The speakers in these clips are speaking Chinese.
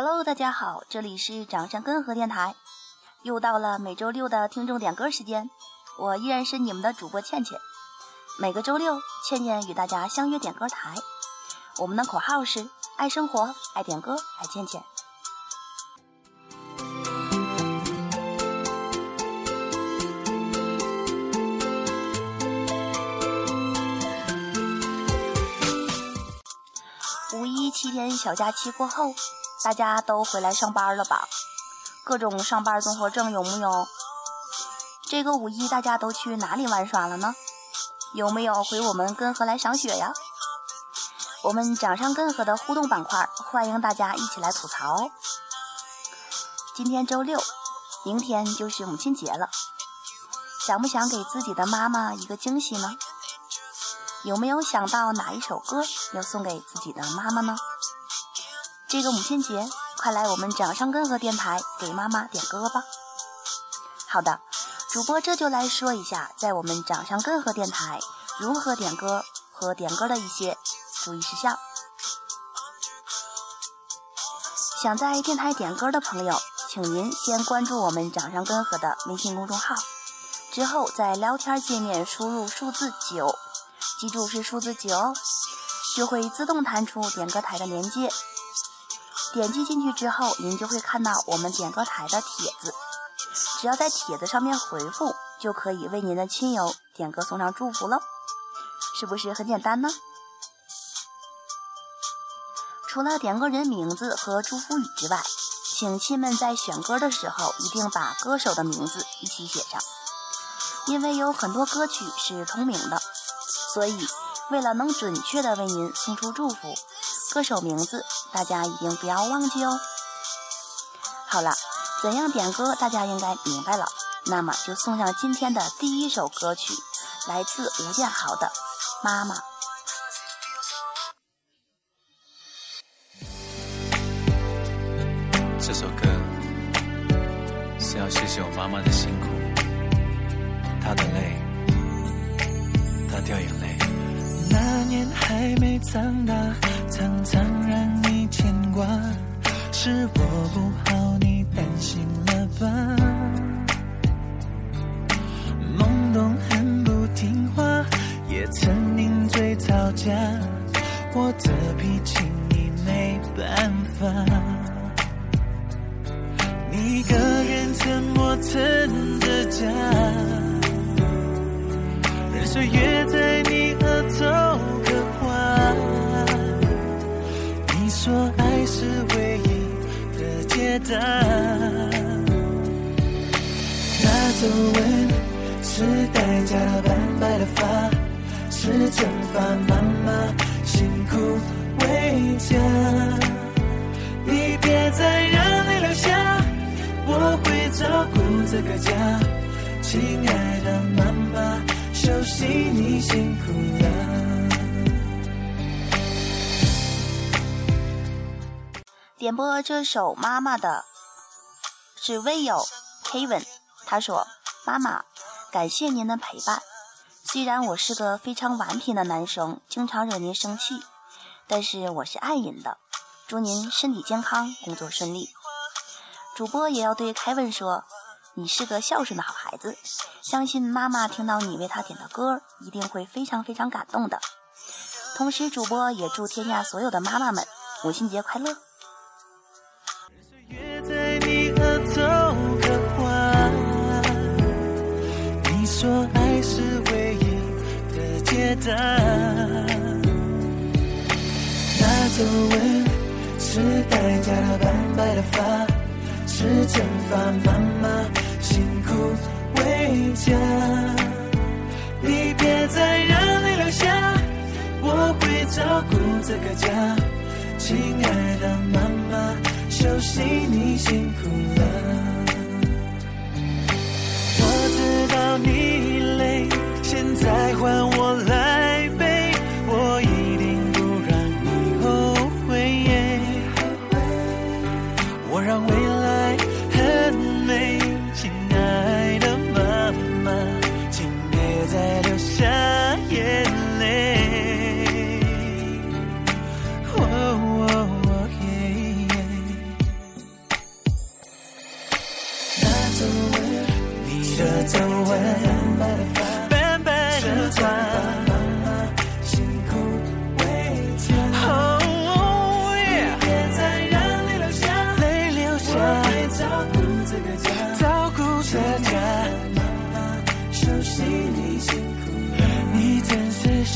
Hello，大家好，这里是掌上根河电台，又到了每周六的听众点歌时间，我依然是你们的主播倩倩。每个周六，倩倩与大家相约点歌台，我们的口号是爱生活，爱点歌，爱倩倩。五一七天小假期过后，大家都回来上班了吧？各种上班综合症有木有？这个五一大家都去哪里玩耍了呢？有没有回我们根河来赏雪呀？我们掌上根河的互动板块，欢迎大家一起来吐槽。今天周六，明天就是母亲节了，想不想给自己的妈妈一个惊喜呢？有没有想到哪一首歌要送给自己的妈妈呢？这个母亲节，快来我们掌上根河电台给妈妈点歌吧！好的，主播这就来说一下，在我们掌上根河电台如何点歌和点歌的一些注意事项。想在电台点歌的朋友，请您先关注我们掌上根河的微信公众号，之后在聊天界面输入数字九。记住是数字九哦，就会自动弹出点歌台的连接。点击进去之后，您就会看到我们点歌台的帖子。只要在帖子上面回复，就可以为您的亲友点歌送上祝福了，是不是很简单呢？除了点歌人名字和祝福语之外，请亲们在选歌的时候一定把歌手的名字一起写上，因为有很多歌曲是同名的。所以，为了能准确的为您送出祝福，歌手名字大家一定不要忘记哦。好了，怎样点歌大家应该明白了，那么就送上今天的第一首歌曲，来自吴建豪的《妈妈》。这首歌是要谢谢我妈妈的辛苦，她的泪，她。掉眼泪。那年还没长大，是的。那皱纹是代价斑白的发，是蒸发妈妈辛苦为家。你别再让泪流下，我会照顾这个家，亲爱的妈妈。休息，你辛苦了。点播这首《妈妈》的是微友 Kevin，他说：“妈妈，感谢您的陪伴。虽然我是个非常顽皮的男生，经常惹您生气，但是我是爱您的。祝您身体健康，工作顺利。”主播也要对凯文说。你是个孝顺的好孩子，相信妈妈听到你为她点的歌，一定会非常非常感动的。同时，主播也祝天下所有的妈妈们母亲节快乐。的，那皱纹是代价的斑白的发，是蒸发妈妈。辛苦为家，你别再让泪流下，我会照顾这个家。亲爱的妈妈，休息你辛苦了。我知道你累，现在换我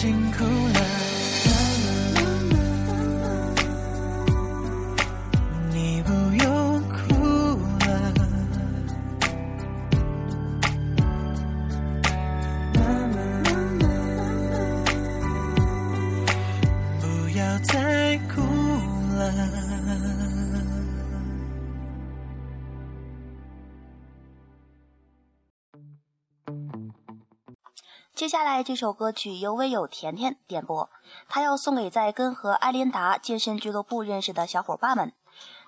辛苦了。接下来这首歌曲由微友甜甜点播，他要送给在跟和艾琳达健身俱乐部认识的小伙伴们。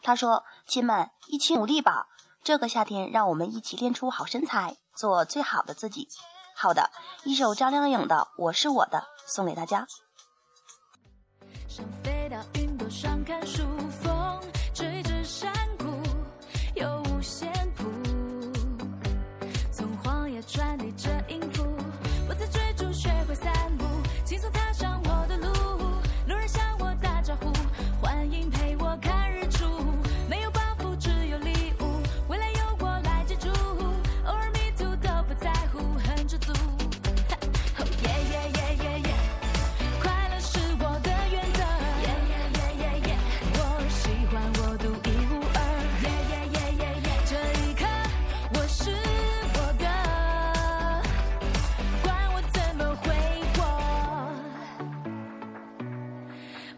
他说：“亲们，一起努力吧！这个夏天，让我们一起练出好身材，做最好的自己。”好的，一首张靓颖的《我是我的》送给大家。想飞到云朵上看书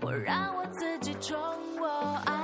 我让我自己宠我。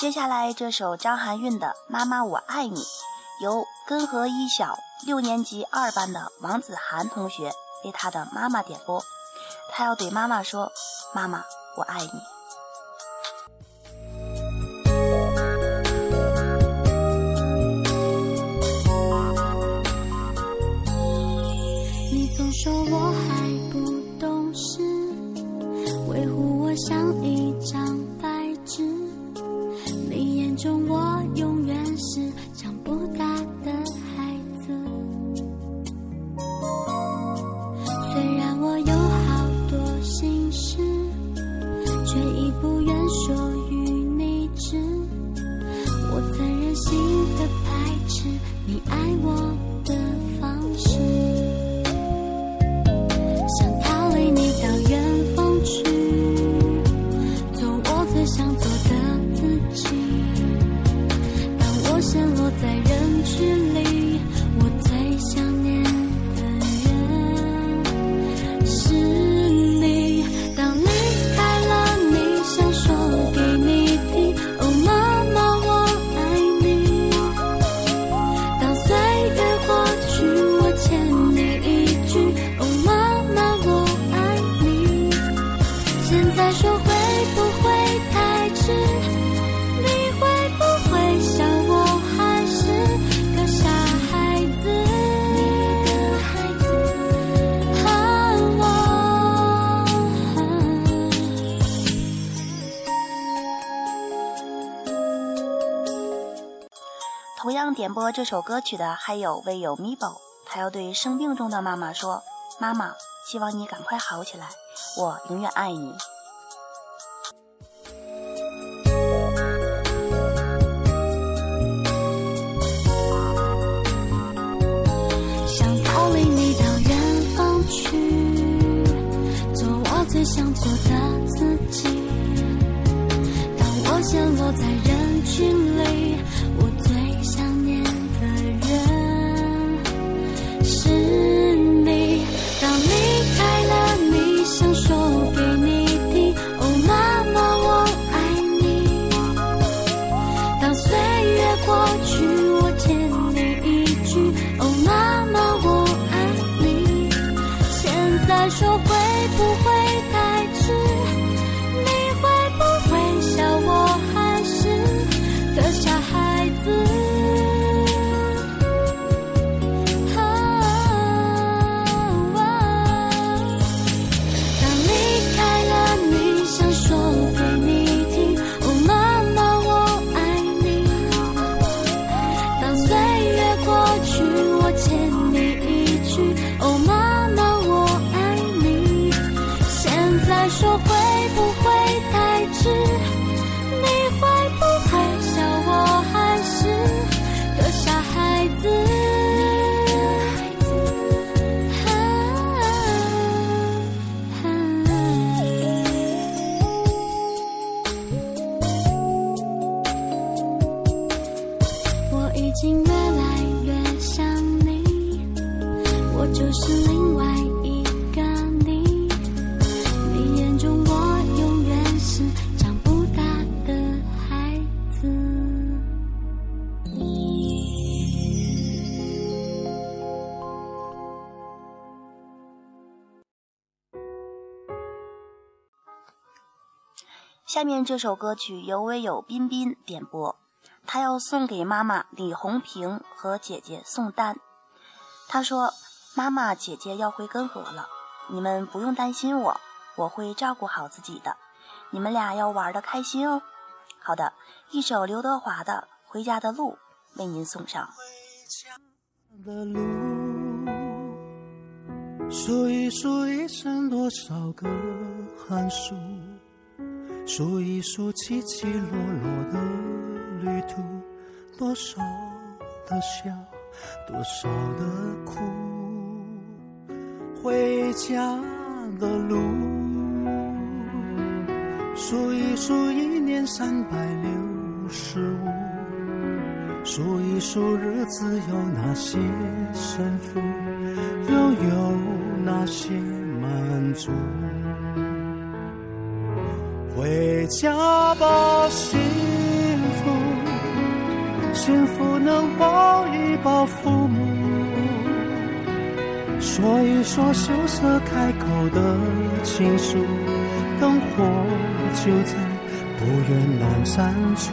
接下来这首张含韵的妈妈我爱你由根河一小六年级二班的王子涵同学为他的妈妈点播。他要对妈妈说妈妈我爱你。中我用同样点播这首歌曲的还有微友 Mibo，他要对生病中的妈妈说：“妈妈，希望你赶快好起来，我永远爱你。”想逃离你到远方去，做我最想做的自己。当我陷落在人群里，下面这首歌曲由微友彬彬点播，他要送给妈妈李红萍和姐姐宋丹。他说：“妈妈，姐姐要回根河了，你们不用担心我，我会照顾好自己的。你们俩要玩的开心哦。”好的，一首刘德华的《回家的路》为您送上。的路，数一数一生多少个寒暑，数一数起起落落的旅途，多少的笑，多少的苦，回家的路，数一数一年三百六十五。数一数日子有哪些胜负，又有哪些满足？回家吧，幸福，幸福能抱一抱父母，说一说羞涩开口的情书，灯火就在不远阑珊处。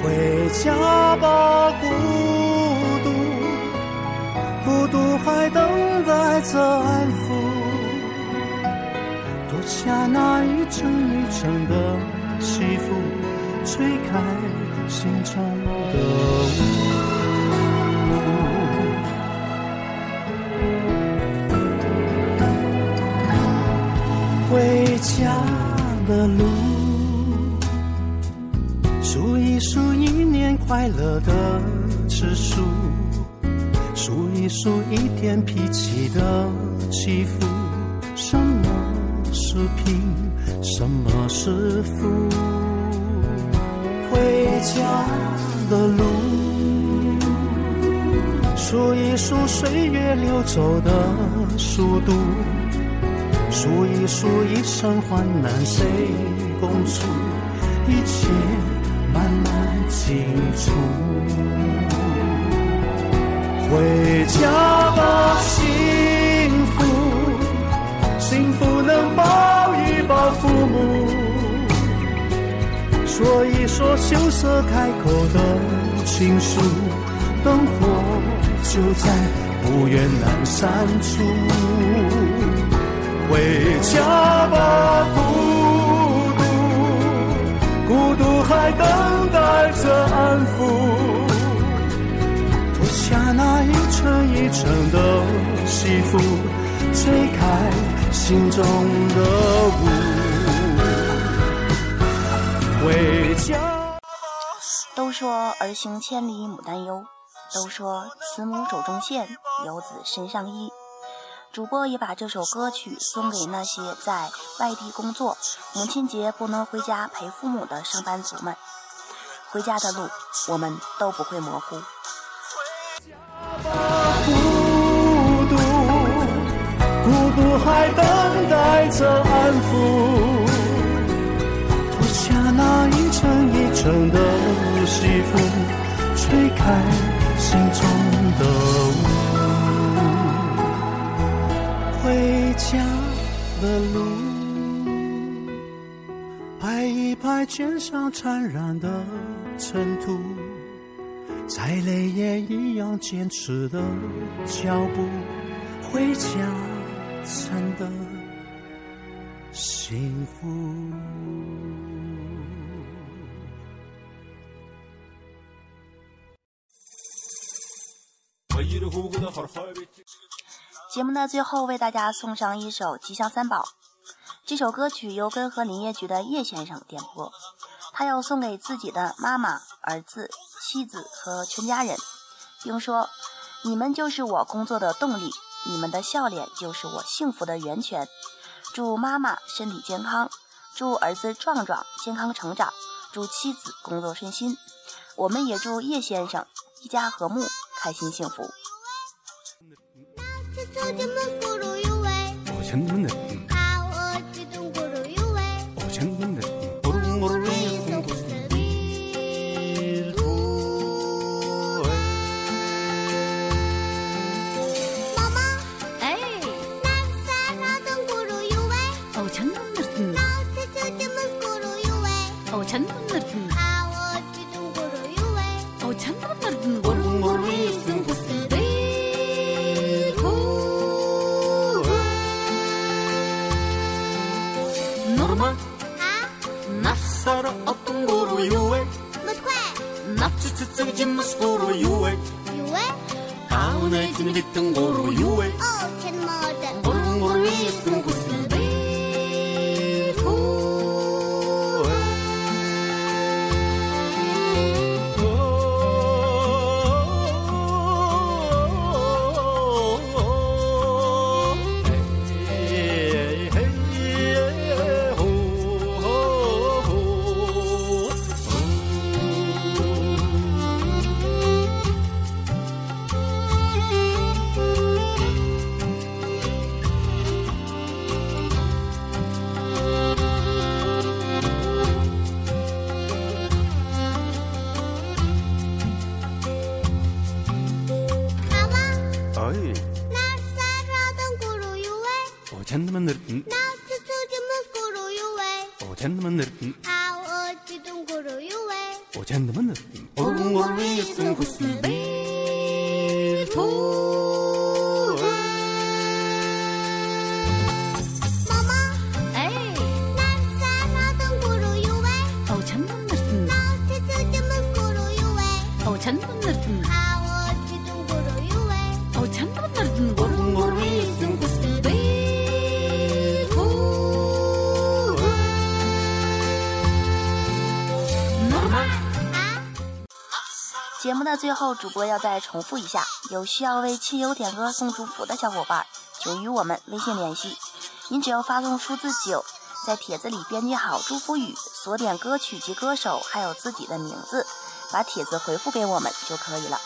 回家吧，孤独，孤独还等待着安抚。下那一层一层的西风，吹开心中的雾。回家的路。数一数一年快乐的次数，数一数一天脾气的起伏。是贫，什么是富？回家的路，数一数岁月流走的速度，数一数一生患难谁共处，一切。慢慢清楚，回家吧，说一说羞涩开口的情书，灯火就在不远阑珊处。回家吧，孤独，孤独还等待着安抚。脱下那一层一层的戏服，吹开心中的雾。回家。都说儿行千里母担忧，都说慈母手中线，游子身上衣。主播也把这首歌曲送给那些在外地工作、母亲节不能回家陪父母的上班族们。回家的路，我们都不会模糊。孤独，孤独还等待着安抚。那一层一层的西风，吹开心中的雾。回家的路，拍一拍肩上缠染的尘土。再累也一样坚持的脚步，回家真的幸福。节目的最后，为大家送上一首《吉祥三宝》。这首歌曲由根河林业局的叶先生点播，他要送给自己的妈妈、儿子、妻子和全家人，并说：“你们就是我工作的动力，你们的笑脸就是我幸福的源泉。”祝妈妈身体健康，祝儿子壮壮健康成长，祝妻子工作顺心。我们也祝叶先生一家和睦，开心幸福。오찬드만 느낌 오찬드만 느낌 오찬드만 느낌 모르모르 이승 구슬비 후 节目的最后，主播要再重复一下：有需要为亲友点歌送祝福的小伙伴，请与我们微信联系。您只要发送数字九，在帖子里编辑好祝福语，锁点歌曲及歌手，还有自己的名字，把帖子回复给我们就可以了。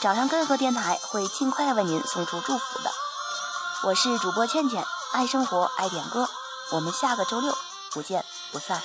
掌上根河电台会尽快为您送出祝福的。我是主播倩倩，爱生活，爱点歌。我们下个周六不见不散。